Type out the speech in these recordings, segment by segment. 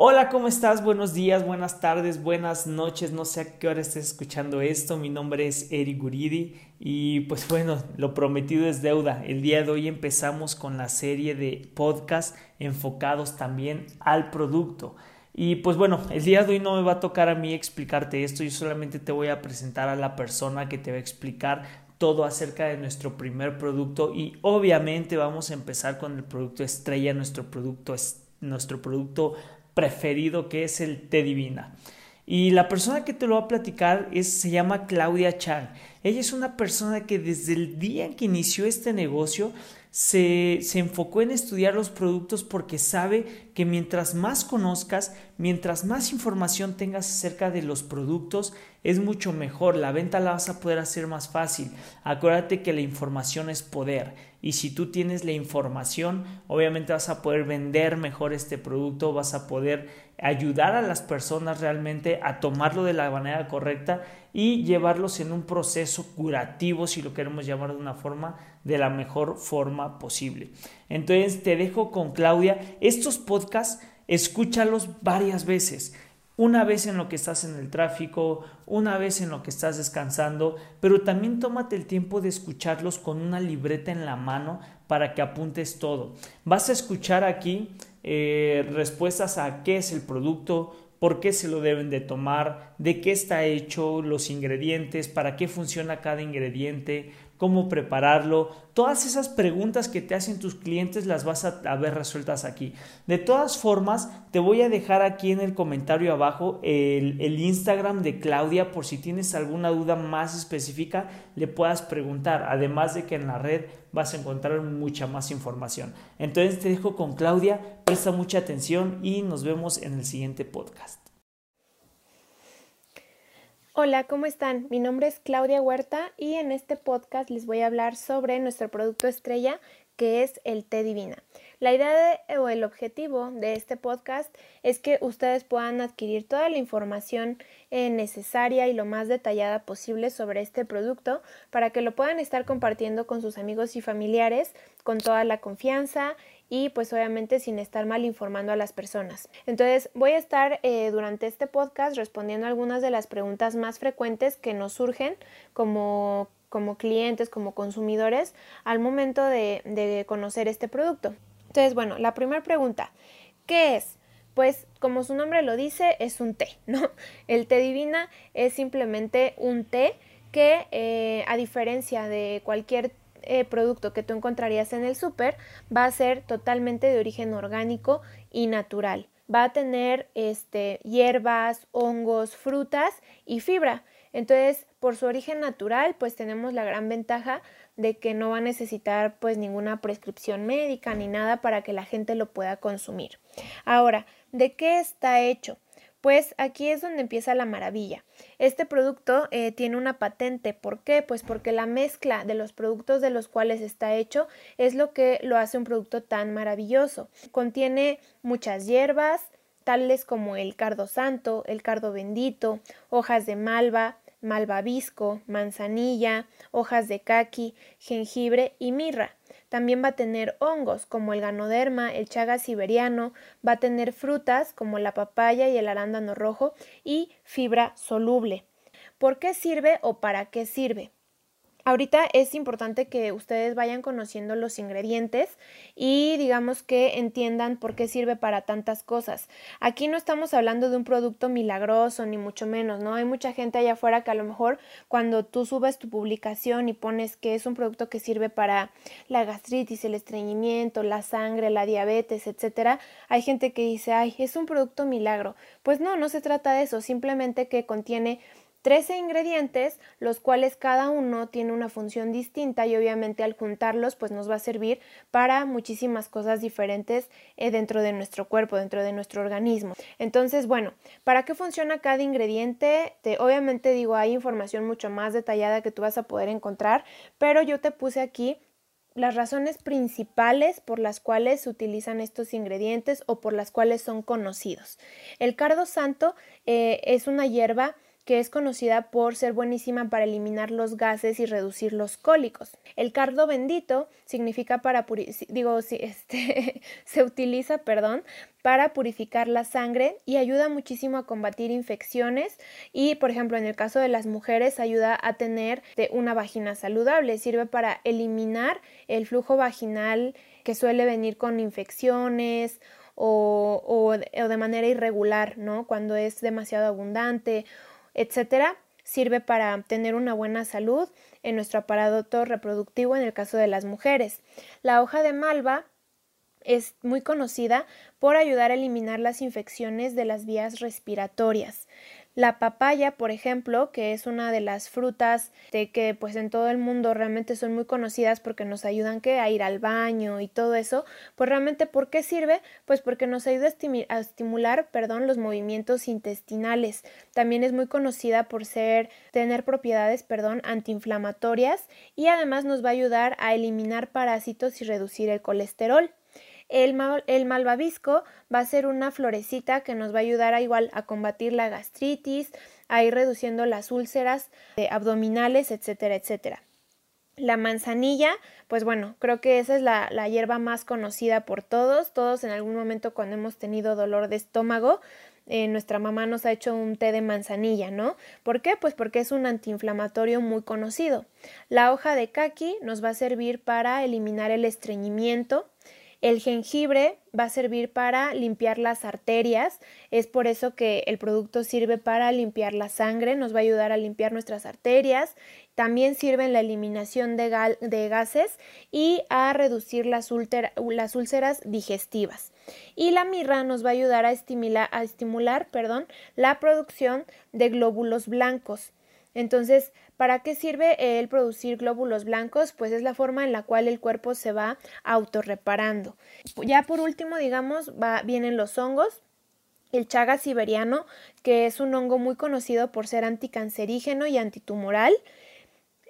Hola, ¿cómo estás? Buenos días, buenas tardes, buenas noches. No sé a qué hora estés escuchando esto. Mi nombre es Eric Guridi y pues bueno, lo prometido es deuda. El día de hoy empezamos con la serie de podcasts enfocados también al producto. Y pues bueno, el día de hoy no me va a tocar a mí explicarte esto, yo solamente te voy a presentar a la persona que te va a explicar todo acerca de nuestro primer producto y obviamente vamos a empezar con el producto estrella, nuestro producto, nuestro producto preferido que es el té divina. Y la persona que te lo va a platicar es, se llama Claudia Chang. Ella es una persona que desde el día en que inició este negocio se, se, enfocó en estudiar los productos porque sabe que mientras más conozcas, mientras más información tengas acerca de los productos, es mucho mejor. La venta la vas a poder hacer más fácil. Acuérdate que la información es poder y si tú tienes la información, obviamente vas a poder vender mejor este producto, vas a poder ayudar a las personas realmente a tomarlo de la manera correcta y llevarlos en un proceso curativo, si lo queremos llamar de una forma, de la mejor forma posible. Entonces te dejo con Claudia. Estos podcasts, escúchalos varias veces una vez en lo que estás en el tráfico, una vez en lo que estás descansando, pero también tómate el tiempo de escucharlos con una libreta en la mano para que apuntes todo. Vas a escuchar aquí eh, respuestas a qué es el producto, por qué se lo deben de tomar, de qué está hecho, los ingredientes, para qué funciona cada ingrediente, cómo prepararlo. Todas esas preguntas que te hacen tus clientes las vas a, ver resueltas aquí. De todas formas, te voy a dejar aquí en el comentario abajo el, el Instagram de Claudia por si tienes alguna duda más específica, le puedas preguntar. Además de que en la red vas a encontrar mucha más información. Entonces te dejo con Claudia, presta mucha atención y nos vemos en el siguiente podcast. Hola, ¿cómo están? Mi nombre es Claudia Huerta y en este podcast les voy a hablar sobre nuestro producto estrella que es el té divina. La idea o el objetivo de este podcast es que ustedes puedan adquirir toda la información eh, necesaria y lo más detallada posible sobre este producto para que lo puedan estar compartiendo con sus amigos y familiares con toda la confianza y pues obviamente sin estar mal informando a las personas. Entonces voy a estar eh, durante este podcast respondiendo algunas de las preguntas más frecuentes que nos surgen como, como clientes, como consumidores al momento de, de conocer este producto. Entonces, bueno, la primera pregunta, ¿qué es? Pues como su nombre lo dice, es un té, ¿no? El té divina es simplemente un té que eh, a diferencia de cualquier eh, producto que tú encontrarías en el súper va a ser totalmente de origen orgánico y natural. Va a tener este, hierbas, hongos, frutas y fibra. Entonces, por su origen natural, pues tenemos la gran ventaja de que no va a necesitar pues ninguna prescripción médica ni nada para que la gente lo pueda consumir. Ahora, ¿de qué está hecho? Pues aquí es donde empieza la maravilla. Este producto eh, tiene una patente. ¿Por qué? Pues porque la mezcla de los productos de los cuales está hecho es lo que lo hace un producto tan maravilloso. Contiene muchas hierbas, tales como el cardo santo, el cardo bendito, hojas de malva, malvavisco, manzanilla, hojas de caqui, jengibre y mirra. También va a tener hongos como el ganoderma, el chaga siberiano, va a tener frutas como la papaya y el arándano rojo y fibra soluble. ¿Por qué sirve o para qué sirve? Ahorita es importante que ustedes vayan conociendo los ingredientes y digamos que entiendan por qué sirve para tantas cosas. Aquí no estamos hablando de un producto milagroso ni mucho menos, ¿no? Hay mucha gente allá afuera que a lo mejor cuando tú subes tu publicación y pones que es un producto que sirve para la gastritis, el estreñimiento, la sangre, la diabetes, etcétera, hay gente que dice, "Ay, es un producto milagro." Pues no, no se trata de eso, simplemente que contiene 13 ingredientes, los cuales cada uno tiene una función distinta y obviamente al juntarlos pues nos va a servir para muchísimas cosas diferentes eh, dentro de nuestro cuerpo, dentro de nuestro organismo. Entonces, bueno, ¿para qué funciona cada ingrediente? Te, obviamente digo, hay información mucho más detallada que tú vas a poder encontrar, pero yo te puse aquí las razones principales por las cuales se utilizan estos ingredientes o por las cuales son conocidos. El cardo santo eh, es una hierba que es conocida por ser buenísima para eliminar los gases y reducir los cólicos. El cardo bendito significa para digo, este, se utiliza, perdón, para purificar la sangre y ayuda muchísimo a combatir infecciones y, por ejemplo, en el caso de las mujeres ayuda a tener una vagina saludable, sirve para eliminar el flujo vaginal que suele venir con infecciones o, o, de manera irregular, ¿no? Cuando es demasiado abundante, etcétera, sirve para tener una buena salud en nuestro aparato reproductivo en el caso de las mujeres. La hoja de malva es muy conocida por ayudar a eliminar las infecciones de las vías respiratorias. La papaya, por ejemplo, que es una de las frutas de que pues en todo el mundo realmente son muy conocidas porque nos ayudan a ir al baño y todo eso, pues realmente ¿por qué sirve? Pues porque nos ayuda a, estimular, perdón, los movimientos intestinales. También es muy conocida por ser tener propiedades, perdón, antiinflamatorias y además nos va a ayudar a eliminar parásitos y reducir el colesterol. El, malvavisco va a ser una florecita que nos va a ayudar a igual a combatir la gastritis, a ir reduciendo las úlceras eh, abdominales, etcétera, etcétera. La manzanilla, pues bueno, creo que esa es la, la, hierba más conocida por todos. Todos en algún momento cuando hemos tenido dolor de estómago, eh, nuestra mamá nos ha hecho un té de manzanilla, ¿no? ¿Por qué? Pues porque es un antiinflamatorio muy conocido. La hoja de kaki nos va a servir para eliminar el estreñimiento, el jengibre va a servir para limpiar las arterias, es por eso que el producto sirve para limpiar la sangre, nos va a ayudar a limpiar nuestras arterias, también sirve en la eliminación de, gases y a reducir las, úlceras digestivas. Y la mirra nos va a ayudar a estimular, a estimular perdón, la producción de glóbulos blancos. Entonces, ¿para qué sirve el producir glóbulos blancos? Pues es la forma en la cual el cuerpo se va autorreparando. Ya por último, digamos, va, vienen los hongos. El chaga siberiano, que es un hongo muy conocido por ser anticancerígeno y antitumoral.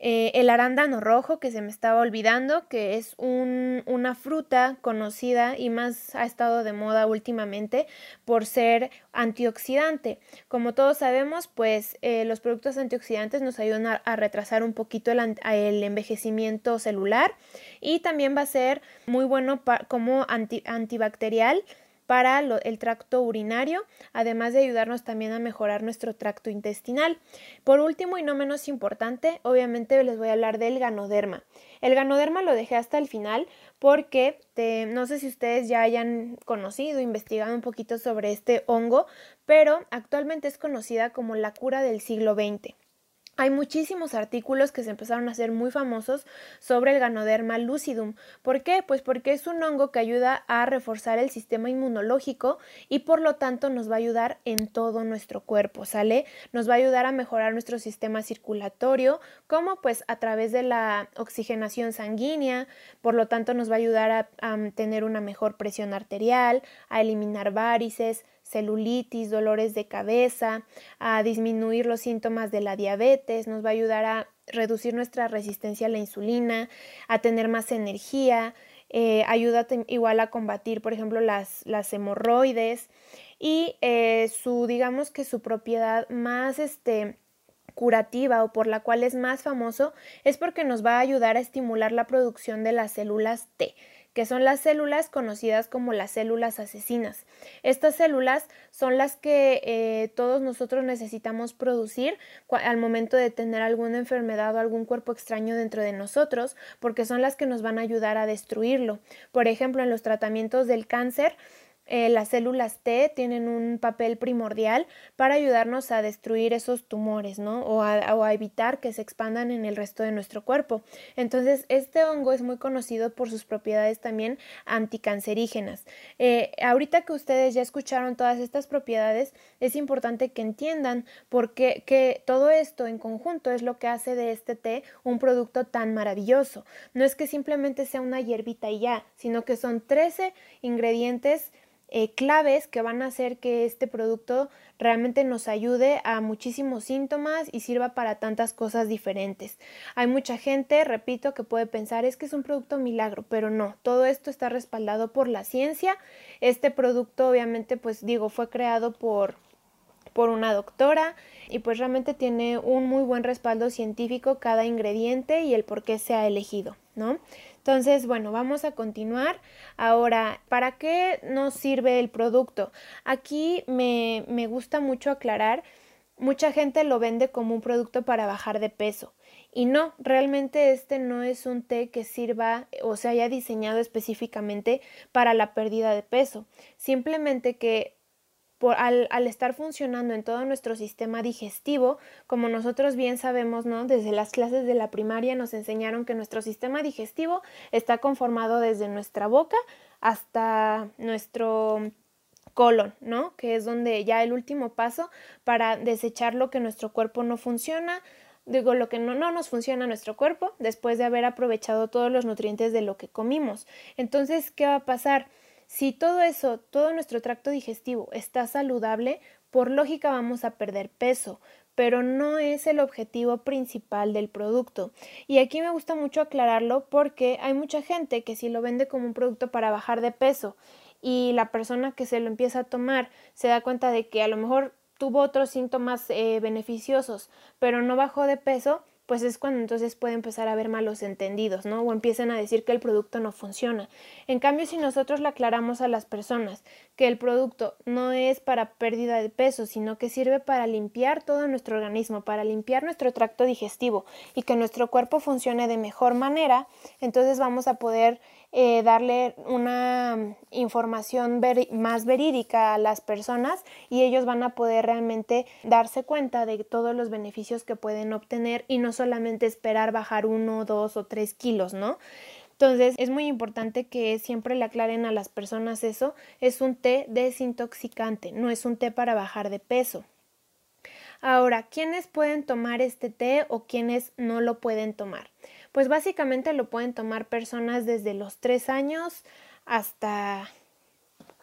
Eh, el arándano rojo, que se me estaba olvidando, que es una fruta conocida y más ha estado de moda últimamente por ser antioxidante. Como todos sabemos, pues eh, los productos antioxidantes nos ayudan a, retrasar un poquito el, el, envejecimiento celular y también va a ser muy bueno como antibacterial para el tracto urinario, además de ayudarnos también a mejorar nuestro tracto intestinal. Por último y no menos importante, obviamente les voy a hablar del ganoderma. El ganoderma lo dejé hasta el final porque no sé si ustedes ya hayan conocido, investigado un poquito sobre este hongo, pero actualmente es conocida como la cura del siglo XX. Hay muchísimos artículos que se empezaron a hacer muy famosos sobre el Ganoderma lucidum. ¿Por qué? Pues porque es un hongo que ayuda a reforzar el sistema inmunológico y por lo tanto nos va a ayudar en todo nuestro cuerpo, ¿sale? Nos va a ayudar a mejorar nuestro sistema circulatorio, como pues a través de la oxigenación sanguínea, por lo tanto nos va a ayudar a, a tener una mejor presión arterial, a eliminar varices, celulitis, dolores de cabeza, a disminuir los síntomas de la diabetes, nos va a ayudar a reducir nuestra resistencia a la insulina, a tener más energía, eh, ayuda igual a combatir, por ejemplo, las, las hemorroides y eh, su, digamos que su propiedad más, este, curativa o por la cual es más famoso es porque nos va a ayudar a estimular la producción de las células T que son las células conocidas como las células asesinas. Estas células son las que eh, todos nosotros necesitamos producir al momento de tener alguna enfermedad o algún cuerpo extraño dentro de nosotros, porque son las que nos van a ayudar a destruirlo. Por ejemplo, en los tratamientos del cáncer, eh, las células T tienen un papel primordial para ayudarnos a destruir esos tumores, ¿no? O a, evitar que se expandan en el resto de nuestro cuerpo. Entonces, este hongo es muy conocido por sus propiedades también anticancerígenas. Eh, ahorita que ustedes ya escucharon todas estas propiedades, es importante que entiendan por qué que todo esto en conjunto es lo que hace de este té un producto tan maravilloso. No es que simplemente sea una hierbita y ya, sino que son 13 ingredientes eh, claves que van a hacer que este producto realmente nos ayude a muchísimos síntomas y sirva para tantas cosas diferentes. Hay mucha gente, repito, que puede pensar es que es un producto milagro, pero no, todo esto está respaldado por la ciencia. Este producto obviamente pues digo fue creado por por una doctora y pues realmente tiene un muy buen respaldo científico cada ingrediente y el por qué se ha elegido, ¿no? Entonces, bueno, vamos a continuar. Ahora, ¿para qué nos sirve el producto? Aquí me, me gusta mucho aclarar, mucha gente lo vende como un producto para bajar de peso. Y no, realmente este no es un té que sirva o se haya diseñado específicamente para la pérdida de peso. Simplemente que por, al, estar funcionando en todo nuestro sistema digestivo, como nosotros bien sabemos, ¿no? Desde las clases de la primaria nos enseñaron que nuestro sistema digestivo está conformado desde nuestra boca hasta nuestro colon, ¿no? Que es donde ya el último paso para desechar lo que nuestro cuerpo no funciona, digo, lo que no, no nos funciona a nuestro cuerpo después de haber aprovechado todos los nutrientes de lo que comimos. Entonces, ¿qué va a pasar? Si todo eso, todo nuestro tracto digestivo está saludable, por lógica vamos a perder peso, pero no es el objetivo principal del producto. Y aquí me gusta mucho aclararlo porque hay mucha gente que si lo vende como un producto para bajar de peso y la persona que se lo empieza a tomar se da cuenta de que a lo mejor tuvo otros síntomas eh, beneficiosos, pero no bajó de peso, pues es cuando entonces puede empezar a haber malos entendidos, ¿no? O empiezan a decir que el producto no funciona. En cambio, si nosotros le aclaramos a las personas que el producto no es para pérdida de peso, sino que sirve para limpiar todo nuestro organismo, para limpiar nuestro tracto digestivo y que nuestro cuerpo funcione de mejor manera, entonces vamos a poder eh, darle una información más verídica a las personas y ellos van a poder realmente darse cuenta de todos los beneficios que pueden obtener y no solamente esperar bajar uno, dos o tres kilos, ¿no? Entonces es muy importante que siempre le aclaren a las personas eso. Es un té desintoxicante, no es un té para bajar de peso. Ahora, ¿quiénes pueden tomar este té o quiénes no lo pueden tomar? Pues básicamente lo pueden tomar personas desde los 3 años hasta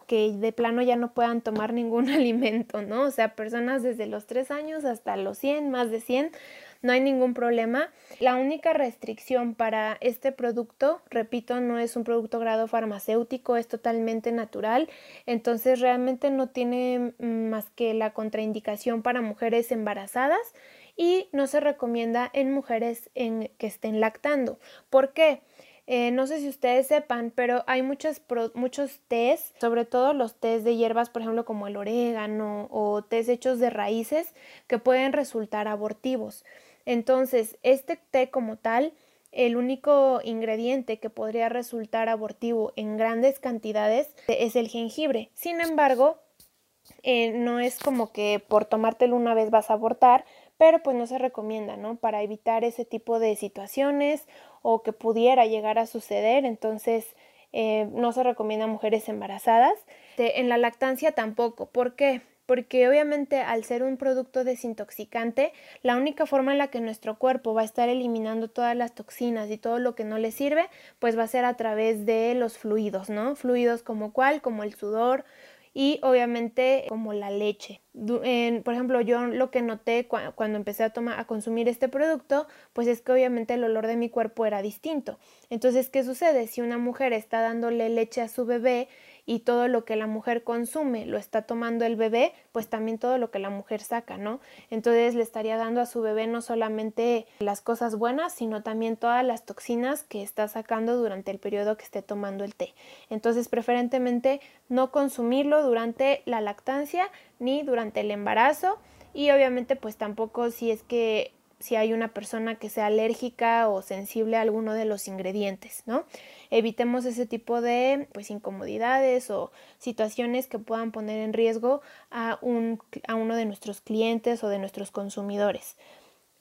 que de plano ya no puedan tomar ningún alimento, ¿no? O sea, personas desde los 3 años hasta los 100, más de 100, no hay ningún problema. La única restricción para este producto, repito, no es un producto grado farmacéutico, es totalmente natural, entonces realmente no tiene más que la contraindicación para mujeres embarazadas y no se recomienda en mujeres en, que estén lactando. ¿Por qué? Eh, no sé si ustedes sepan, pero hay muchos, muchos tés, sobre todo los tés de hierbas, por ejemplo, como el orégano o tés hechos de raíces, que pueden resultar abortivos. Entonces, este té como tal, el único ingrediente que podría resultar abortivo en grandes cantidades es el jengibre. Sin embargo, eh, no es como que por tomártelo una vez vas a abortar, pero pues no se recomienda, ¿no? Para evitar ese tipo de situaciones o que pudiera llegar a suceder, entonces eh, no se recomienda a mujeres embarazadas. en la lactancia tampoco, ¿por qué? Porque obviamente al ser un producto desintoxicante, la única forma en la que nuestro cuerpo va a estar eliminando todas las toxinas y todo lo que no le sirve, pues va a ser a través de los fluidos, ¿no? Fluidos como cuál, como el sudor, y obviamente como la leche. por ejemplo, yo lo que noté cuando empecé a, tomar, a consumir este producto, pues es que obviamente el olor de mi cuerpo era distinto. Entonces, ¿qué sucede? Si una mujer está dándole leche a su bebé y todo lo que la mujer consume lo está tomando el bebé, pues también todo lo que la mujer saca, ¿no? Entonces le estaría dando a su bebé no solamente las cosas buenas, sino también todas las toxinas que está sacando durante el periodo que esté tomando el té. Entonces, preferentemente no consumirlo durante la lactancia ni durante el embarazo y obviamente pues tampoco si es que si hay una persona que sea alérgica o sensible a alguno de los ingredientes, ¿no? Evitemos ese tipo de pues incomodidades o situaciones que puedan poner en riesgo a, un, a uno de nuestros clientes o de nuestros consumidores.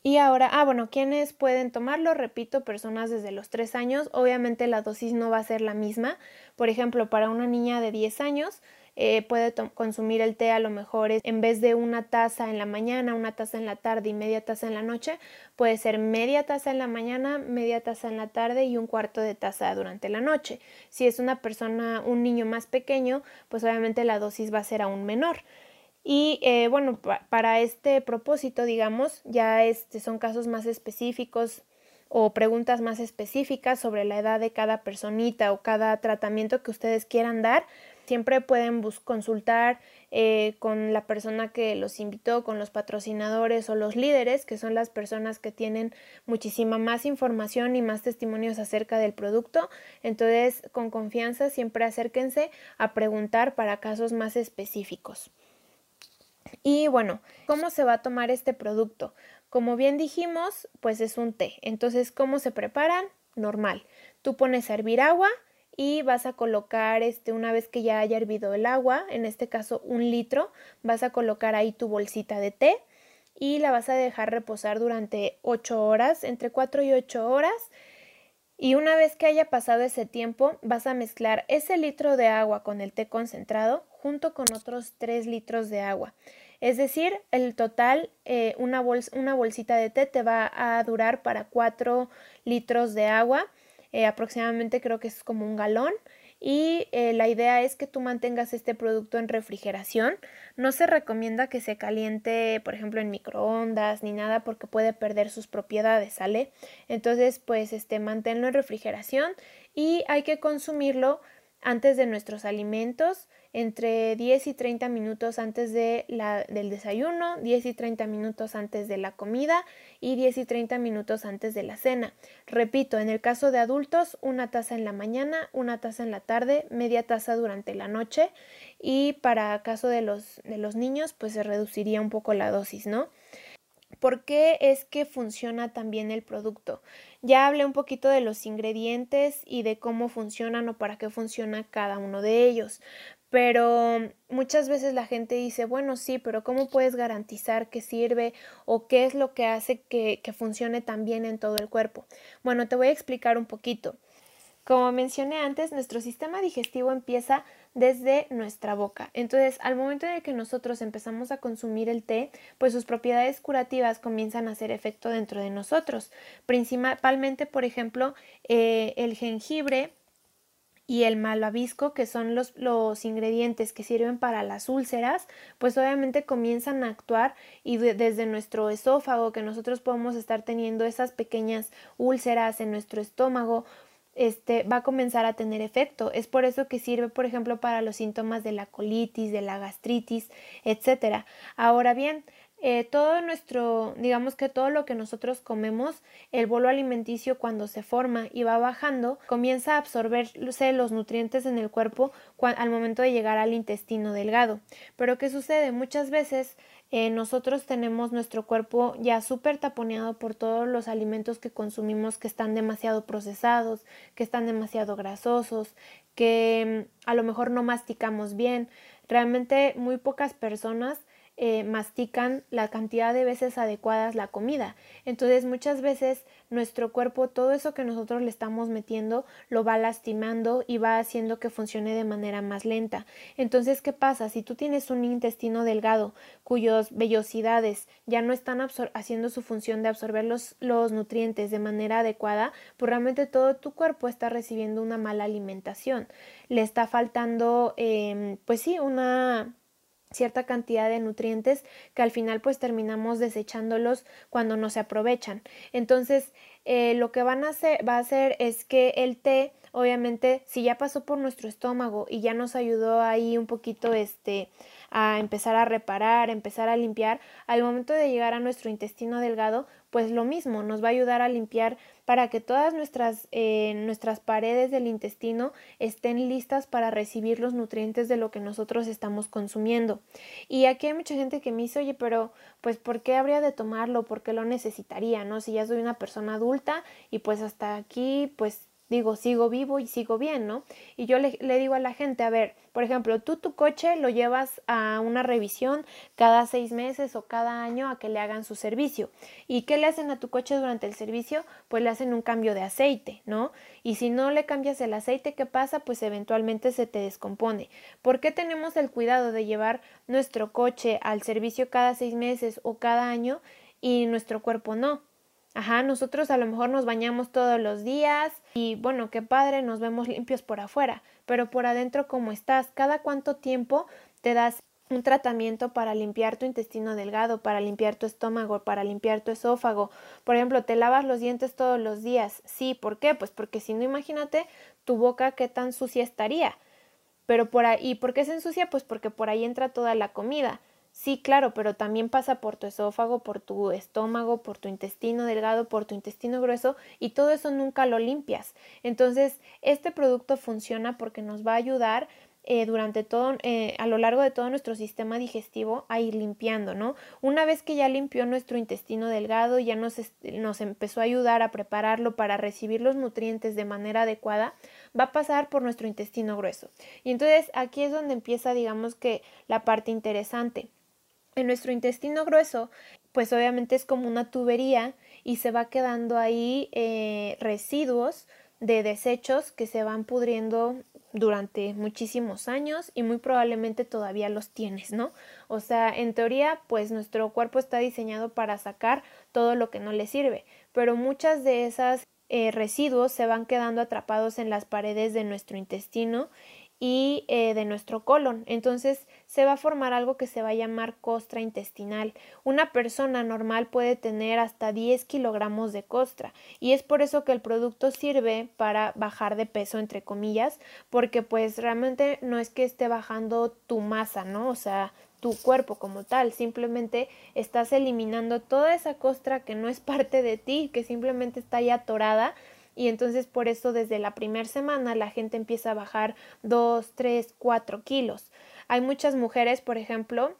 Y ahora, ah, bueno, ¿quiénes pueden tomarlo? Repito, personas desde los 3 años. Obviamente la dosis no va a ser la misma. Por ejemplo, para una niña de 10 años, eh, puede consumir el té a lo mejor en vez de una taza en la mañana, una taza en la tarde y media taza en la noche, puede ser media taza en la mañana, media taza en la tarde y un cuarto de taza durante la noche. Si es una persona, un niño más pequeño, pues obviamente la dosis va a ser aún menor. Y eh, bueno, para este propósito, digamos, ya este, son casos más específicos o preguntas más específicas sobre la edad de cada personita o cada tratamiento que ustedes quieran dar Siempre pueden consultar eh, con la persona que los invitó, con los patrocinadores o los líderes, que son las personas que tienen muchísima más información y más testimonios acerca del producto. Entonces, con confianza, siempre acérquense a preguntar para casos más específicos. Y bueno, ¿cómo se va a tomar este producto? Como bien dijimos, pues es un té. Entonces, ¿cómo se preparan? Normal. Tú pones a hervir agua y vas a colocar este una vez que ya haya hervido el agua, en este caso un litro, vas a colocar ahí tu bolsita de té y la vas a dejar reposar durante 8 horas, entre 4 y 8 horas. Y una vez que haya pasado ese tiempo, vas a mezclar ese litro de agua con el té concentrado junto con otros 3 litros de agua. Es decir, el total, eh, una, una bolsita de té te va a durar para 4 litros de agua eh, aproximadamente creo que es como un galón y eh, la idea es que tú mantengas este producto en refrigeración. No se recomienda que se caliente, por ejemplo, en microondas ni nada porque puede perder sus propiedades, ¿sale? Entonces, pues este manténlo en refrigeración y hay que consumirlo antes de nuestros alimentos entre 10 y 30 minutos antes de la, del desayuno, 10 y 30 minutos antes de la comida y 10 y 30 minutos antes de la cena. Repito, en el caso de adultos, una taza en la mañana, una taza en la tarde, media taza durante la noche y para caso de los, de los niños, pues se reduciría un poco la dosis, ¿no? ¿Por qué es que funciona también el producto? Ya hablé un poquito de los ingredientes y de cómo funcionan o para qué funciona cada uno de ellos, pero muchas veces la gente dice, bueno, sí, pero ¿cómo puedes garantizar que sirve o qué es lo que hace que, funcione tan bien en todo el cuerpo? Bueno, te voy a explicar un poquito. Como mencioné antes, nuestro sistema digestivo empieza desde nuestra boca. Entonces, al momento en que nosotros empezamos a consumir el té, pues sus propiedades curativas comienzan a hacer efecto dentro de nosotros. Principalmente, por ejemplo, eh, el jengibre y el malvavisco, que son los, los, ingredientes que sirven para las úlceras, pues obviamente comienzan a actuar y desde nuestro esófago, que nosotros podemos estar teniendo esas pequeñas úlceras en nuestro estómago, este, va a comenzar a tener efecto. Es por eso que sirve, por ejemplo, para los síntomas de la colitis, de la gastritis, etcétera. Ahora bien, eh, todo nuestro, digamos que todo lo que nosotros comemos, el bolo alimenticio cuando se forma y va bajando, comienza a absorberse los nutrientes en el cuerpo al momento de llegar al intestino delgado. Pero ¿qué sucede? Muchas veces eh, nosotros tenemos nuestro cuerpo ya súper taponeado por todos los alimentos que consumimos que están demasiado procesados, que están demasiado grasosos, que mm, a lo mejor no masticamos bien. Realmente muy pocas personas eh, mastican la cantidad de veces adecuadas la comida. Entonces muchas veces nuestro cuerpo todo eso que nosotros le estamos metiendo lo va lastimando y va haciendo que funcione de manera más lenta. Entonces, ¿qué pasa? Si tú tienes un intestino delgado cuyos vellosidades ya no están haciendo su función de absorber los, los nutrientes de manera adecuada, pues realmente todo tu cuerpo está recibiendo una mala alimentación. Le está faltando, eh, pues sí, una cierta cantidad de nutrientes que al final pues terminamos desechándolos cuando no se aprovechan. Entonces eh, lo que van a hacer, va a hacer es que el té obviamente si ya pasó por nuestro estómago y ya nos ayudó ahí un poquito este a empezar a reparar, empezar a limpiar, al momento de llegar a nuestro intestino delgado, pues lo mismo, nos va a ayudar a limpiar para que todas nuestras, eh, nuestras paredes del intestino estén listas para recibir los nutrientes de lo que nosotros estamos consumiendo. Y aquí hay mucha gente que me dice, oye, pero pues ¿por qué habría de tomarlo? ¿Por qué lo necesitaría? ¿No? Si ya soy una persona adulta y pues hasta aquí pues digo, sigo vivo y sigo bien, ¿no? Y yo le, le, digo a la gente, a ver, por ejemplo, tú tu coche lo llevas a una revisión cada seis meses o cada año a que le hagan su servicio. ¿Y qué le hacen a tu coche durante el servicio? Pues le hacen un cambio de aceite, ¿no? Y si no le cambias el aceite, ¿qué pasa? Pues eventualmente se te descompone. ¿Por qué tenemos el cuidado de llevar nuestro coche al servicio cada seis meses o cada año y nuestro cuerpo no? Ajá, nosotros a lo mejor nos bañamos todos los días y bueno, qué padre, nos vemos limpios por afuera, pero por adentro ¿cómo estás? ¿Cada cuánto tiempo te das un tratamiento para limpiar tu intestino delgado, para limpiar tu estómago, para limpiar tu esófago. Por ejemplo, te lavas los dientes todos los días. Sí, ¿por qué? Pues porque si no, imagínate tu boca qué tan sucia estaría. Pero por ahí, ¿por qué se ensucia? Pues porque por ahí entra toda la comida. Sí, claro, pero también pasa por tu esófago, por tu estómago, por tu intestino delgado, por tu intestino grueso y todo eso nunca lo limpias. Entonces, este producto funciona porque nos va a ayudar eh, durante todo, eh, a lo largo de todo nuestro sistema digestivo a ir limpiando, ¿no? Una vez que ya limpió nuestro intestino delgado, ya nos, nos empezó a ayudar a prepararlo para recibir los nutrientes de manera adecuada, va a pasar por nuestro intestino grueso. Y entonces aquí es donde empieza, digamos que, la parte interesante. En nuestro intestino grueso, pues obviamente es como una tubería y se va quedando ahí eh, residuos de desechos que se van pudriendo durante muchísimos años y muy probablemente todavía los tienes, ¿no? O sea, en teoría, pues nuestro cuerpo está diseñado para sacar todo lo que no le sirve, pero muchas de esas eh, residuos se van quedando atrapados en las paredes de nuestro intestino y eh, de nuestro colon. Entonces se va a formar algo que se va a llamar costra intestinal. Una persona normal puede tener hasta 10 kilogramos de costra y es por eso que el producto sirve para bajar de peso, entre comillas, porque pues realmente no es que esté bajando tu masa, ¿no? O sea, tu cuerpo como tal, simplemente estás eliminando toda esa costra que no es parte de ti, que simplemente está ahí atorada y entonces por eso desde la primera semana la gente empieza a bajar 2, 3, 4 kilos. Hay muchas mujeres, por ejemplo,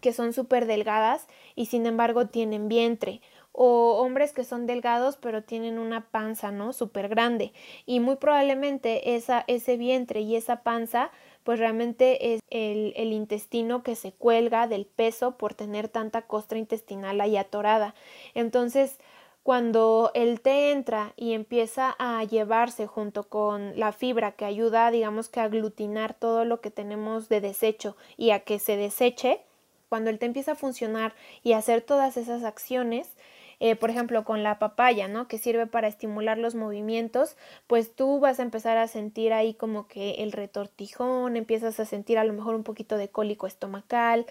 que son súper delgadas y sin embargo tienen vientre o hombres que son delgados pero tienen una panza, ¿no? Súper grande y muy probablemente esa, ese vientre y esa panza pues realmente es el, el, intestino que se cuelga del peso por tener tanta costra intestinal ahí atorada. Entonces, cuando el té entra y empieza a llevarse junto con la fibra que ayuda, digamos que a aglutinar todo lo que tenemos de desecho y a que se deseche, cuando el té empieza a funcionar y a hacer todas esas acciones, eh, por ejemplo, con la papaya, ¿no? Que sirve para estimular los movimientos, pues tú vas a empezar a sentir ahí como que el retortijón, empiezas a sentir a lo mejor un poquito de cólico estomacal,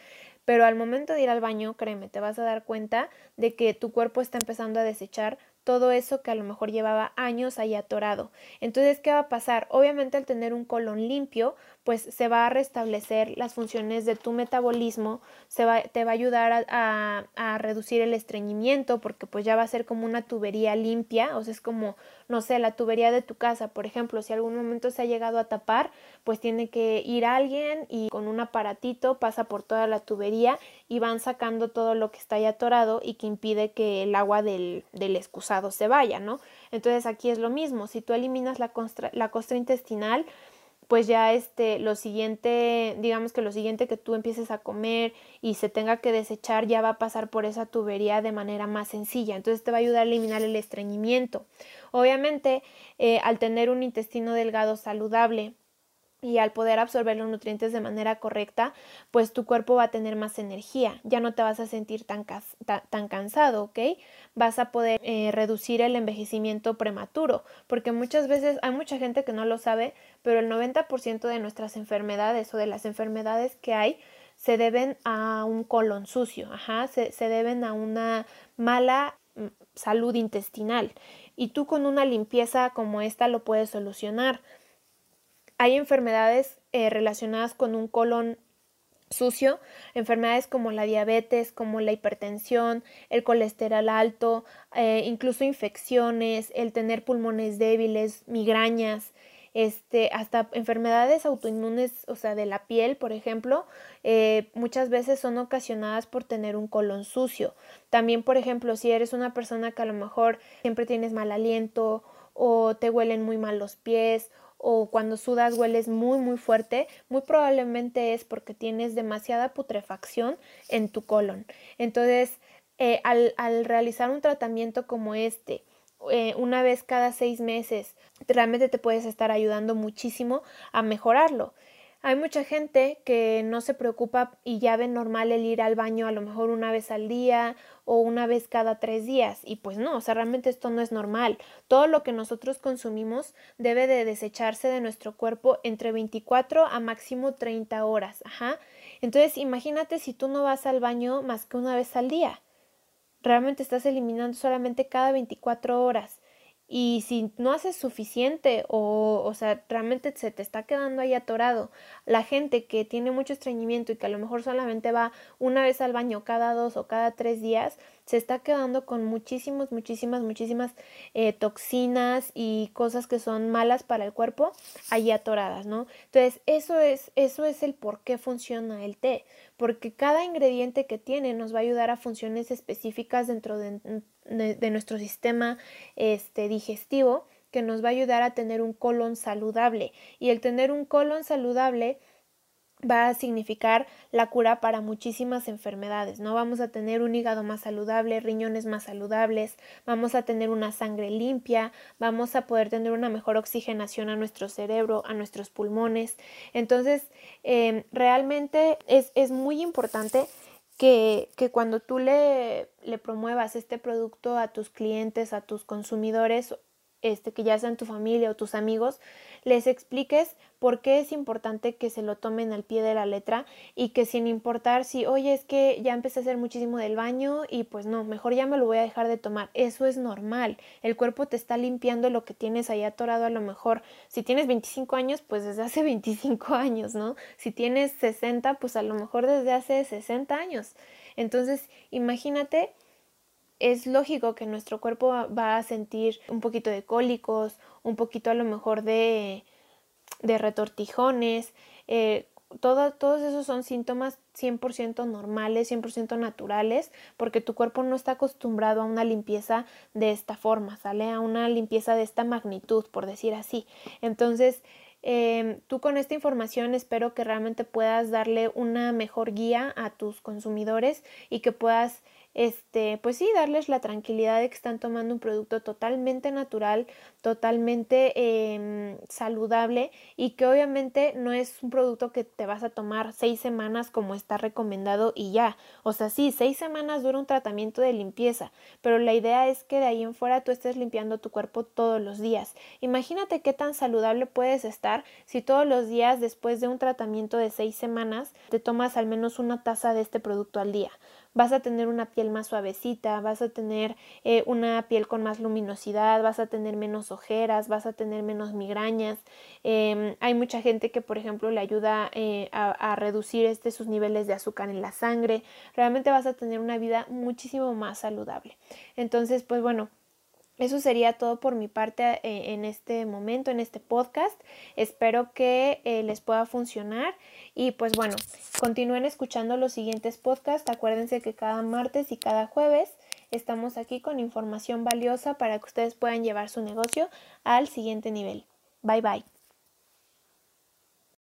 pero al momento de ir al baño, créeme, te vas a dar cuenta de que tu cuerpo está empezando a desechar todo eso que a lo mejor llevaba años ahí atorado. Entonces, ¿qué va a pasar? Obviamente al tener un colon limpio, pues se va a restablecer las funciones de tu metabolismo, se va, te va a ayudar a, a, reducir el estreñimiento porque pues ya va a ser como una tubería limpia, o sea, es como, no sé, la tubería de tu casa, por ejemplo, si algún momento se ha llegado a tapar, pues tiene que ir alguien y con un aparatito pasa por toda la tubería y van sacando todo lo que está ahí atorado y que impide que el agua del, del excusado se vaya, ¿no? Entonces aquí es lo mismo, si tú eliminas la la costra intestinal, pues ya este lo siguiente, digamos que lo siguiente que tú empieces a comer y se tenga que desechar ya va a pasar por esa tubería de manera más sencilla. Entonces te va a ayudar a eliminar el estreñimiento. Obviamente, eh, al tener un intestino delgado saludable, y al poder absorber los nutrientes de manera correcta, pues tu cuerpo va a tener más energía, ya no te vas a sentir tan, tan cansado, ¿ok? Vas a poder eh, reducir el envejecimiento prematuro, porque muchas veces hay mucha gente que no lo sabe, pero el 90% de nuestras enfermedades o de las enfermedades que hay se deben a un colon sucio, ajá, se, se deben a una mala mm, salud intestinal. Y tú con una limpieza como esta lo puedes solucionar. Hay enfermedades eh, relacionadas con un colon sucio, enfermedades como la diabetes, como la hipertensión, el colesterol alto, eh, incluso infecciones, el tener pulmones débiles, migrañas, este, hasta enfermedades autoinmunes, o sea, de la piel, por ejemplo, eh, muchas veces son ocasionadas por tener un colon sucio. También, por ejemplo, si eres una persona que a lo mejor siempre tienes mal aliento o te huelen muy mal los pies o cuando sudas hueles muy muy fuerte, muy probablemente es porque tienes demasiada putrefacción en tu colon. Entonces, eh, al, al, realizar un tratamiento como este, eh, una vez cada seis meses, realmente te puedes estar ayudando muchísimo a mejorarlo. Hay mucha gente que no se preocupa y ya ve normal el ir al baño a lo mejor una vez al día o una vez cada tres días y pues no, o sea, realmente esto no es normal. Todo lo que nosotros consumimos debe de desecharse de nuestro cuerpo entre 24 a máximo 30 horas, ajá. Entonces imagínate si tú no vas al baño más que una vez al día. Realmente estás eliminando solamente cada 24 horas y si no haces suficiente o, o sea, realmente se te está quedando ahí atorado, la gente que tiene mucho estreñimiento y que a lo mejor solamente va una vez al baño cada dos o cada tres días, se está quedando con muchísimas, muchísimas, muchísimas eh, toxinas y cosas que son malas para el cuerpo ahí atoradas, ¿no? Entonces, eso es, eso es el por qué funciona el té, porque cada ingrediente que tiene nos va a ayudar a funciones específicas dentro de, de, nuestro sistema este, digestivo que nos va a ayudar a tener un colon saludable. Y el tener un colon saludable va a significar la cura para muchísimas enfermedades, ¿no? Vamos a tener un hígado más saludable, riñones más saludables, vamos a tener una sangre limpia, vamos a poder tener una mejor oxigenación a nuestro cerebro, a nuestros pulmones. Entonces, em, realmente es, es muy importante que, que cuando tú le, le, promuevas este producto a tus clientes, a tus consumidores, este, que ya sean tu familia o tus amigos, les expliques por qué es importante que se lo tomen al pie de la letra y que sin importar si, oye, es que ya empecé a hacer muchísimo del baño y pues no, mejor ya me lo voy a dejar de tomar. Eso es normal. El cuerpo te está limpiando lo que tienes ahí atorado a lo mejor. Si tienes 25 años, pues desde hace 25 años, ¿no? Si tienes 60, pues a lo mejor desde hace 60 años. Entonces, imagínate es lógico que nuestro cuerpo va a sentir un poquito de cólicos, un poquito a lo mejor de, de retortijones, eh, todos esos son síntomas 100% normales, 100% naturales, porque tu cuerpo no está acostumbrado a una limpieza de esta forma, sale a una limpieza de esta magnitud, por decir así. Entonces, em, tú con esta información espero que realmente puedas darle una mejor guía a tus consumidores y que puedas este, pues sí, darles la tranquilidad de que están tomando un producto totalmente natural, totalmente em, saludable y que obviamente no es un producto que te vas a tomar seis semanas como está recomendado y ya. O sea, sí, seis semanas dura un tratamiento de limpieza, pero la idea es que de ahí en fuera tú estés limpiando tu cuerpo todos los días. Imagínate qué tan saludable puedes estar si todos los días después de un tratamiento de seis semanas te tomas al menos una taza de este producto al día vas a tener una piel más suavecita, vas a tener eh, una piel con más luminosidad, vas a tener menos ojeras, vas a tener menos migrañas. Em, hay mucha gente que, por ejemplo, le ayuda eh, a, reducir este, sus niveles de azúcar en la sangre. Realmente vas a tener una vida muchísimo más saludable. Entonces, pues bueno, eso sería todo por mi parte eh, en este momento, en este podcast. Espero que les pueda funcionar y pues bueno, continúen escuchando los siguientes podcasts. Acuérdense que cada martes y cada jueves estamos aquí con información valiosa para que ustedes puedan llevar su negocio al siguiente nivel. Bye bye.